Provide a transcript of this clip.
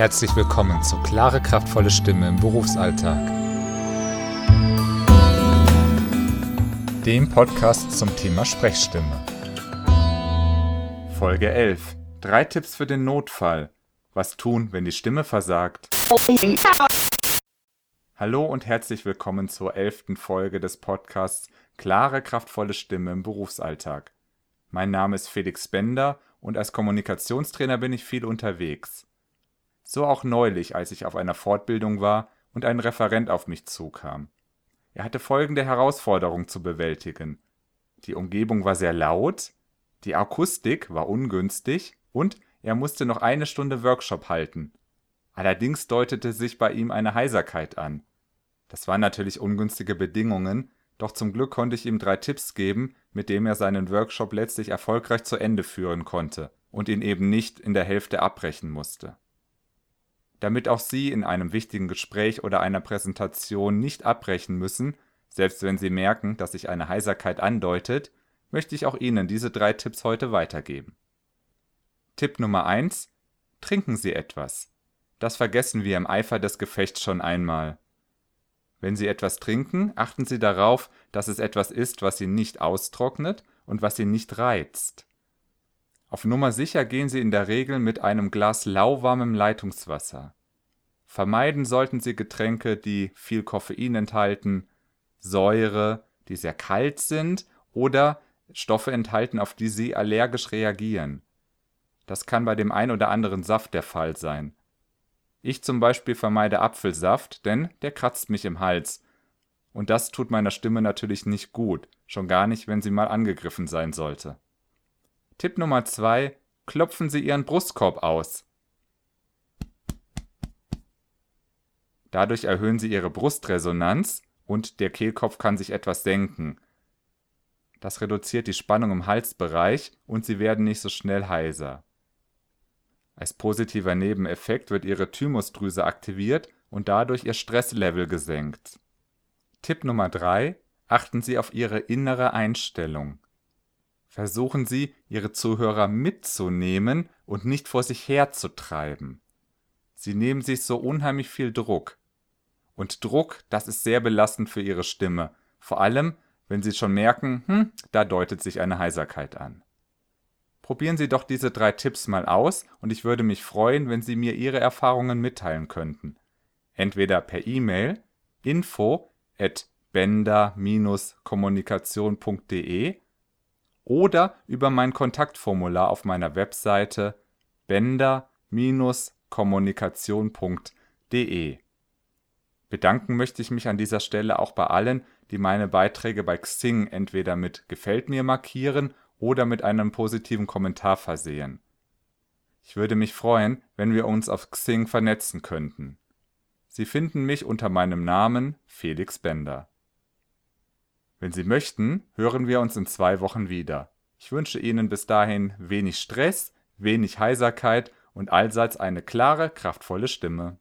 Herzlich willkommen zu Klare, kraftvolle Stimme im Berufsalltag. Dem Podcast zum Thema Sprechstimme. Folge 11. Drei Tipps für den Notfall. Was tun, wenn die Stimme versagt? Hallo und herzlich willkommen zur elften Folge des Podcasts Klare, kraftvolle Stimme im Berufsalltag. Mein Name ist Felix Bender und als Kommunikationstrainer bin ich viel unterwegs. So auch neulich, als ich auf einer Fortbildung war und ein Referent auf mich zukam. Er hatte folgende Herausforderung zu bewältigen. Die Umgebung war sehr laut, die Akustik war ungünstig und er musste noch eine Stunde Workshop halten. Allerdings deutete sich bei ihm eine Heiserkeit an. Das waren natürlich ungünstige Bedingungen, doch zum Glück konnte ich ihm drei Tipps geben, mit dem er seinen Workshop letztlich erfolgreich zu Ende führen konnte und ihn eben nicht in der Hälfte abbrechen musste. Damit auch Sie in einem wichtigen Gespräch oder einer Präsentation nicht abbrechen müssen, selbst wenn Sie merken, dass sich eine Heiserkeit andeutet, möchte ich auch Ihnen diese drei Tipps heute weitergeben. Tipp Nummer 1: Trinken Sie etwas. Das vergessen wir im Eifer des Gefechts schon einmal. Wenn Sie etwas trinken, achten Sie darauf, dass es etwas ist, was Sie nicht austrocknet und was Sie nicht reizt. Auf Nummer sicher gehen Sie in der Regel mit einem Glas lauwarmem Leitungswasser. Vermeiden sollten Sie Getränke, die viel Koffein enthalten, Säure, die sehr kalt sind oder Stoffe enthalten, auf die Sie allergisch reagieren. Das kann bei dem ein oder anderen Saft der Fall sein. Ich zum Beispiel vermeide Apfelsaft, denn der kratzt mich im Hals. Und das tut meiner Stimme natürlich nicht gut, schon gar nicht, wenn sie mal angegriffen sein sollte. Tipp Nummer 2. Klopfen Sie Ihren Brustkorb aus. Dadurch erhöhen Sie Ihre Brustresonanz und der Kehlkopf kann sich etwas senken. Das reduziert die Spannung im Halsbereich und Sie werden nicht so schnell heiser. Als positiver Nebeneffekt wird Ihre Thymusdrüse aktiviert und dadurch Ihr Stresslevel gesenkt. Tipp Nummer 3: Achten Sie auf Ihre innere Einstellung. Versuchen Sie, Ihre Zuhörer mitzunehmen und nicht vor sich herzutreiben. Sie nehmen sich so unheimlich viel Druck. Und Druck, das ist sehr belastend für Ihre Stimme, vor allem, wenn Sie schon merken, hm, da deutet sich eine Heiserkeit an. Probieren Sie doch diese drei Tipps mal aus und ich würde mich freuen, wenn Sie mir Ihre Erfahrungen mitteilen könnten. Entweder per E-Mail info at bender-kommunikation.de oder über mein Kontaktformular auf meiner Webseite bender-kommunikation.de. Bedanken möchte ich mich an dieser Stelle auch bei allen, die meine Beiträge bei Xing entweder mit Gefällt mir markieren oder mit einem positiven Kommentar versehen. Ich würde mich freuen, wenn wir uns auf Xing vernetzen könnten. Sie finden mich unter meinem Namen Felix Bender. Wenn Sie möchten, hören wir uns in zwei Wochen wieder. Ich wünsche Ihnen bis dahin wenig Stress, wenig Heiserkeit und allseits eine klare, kraftvolle Stimme.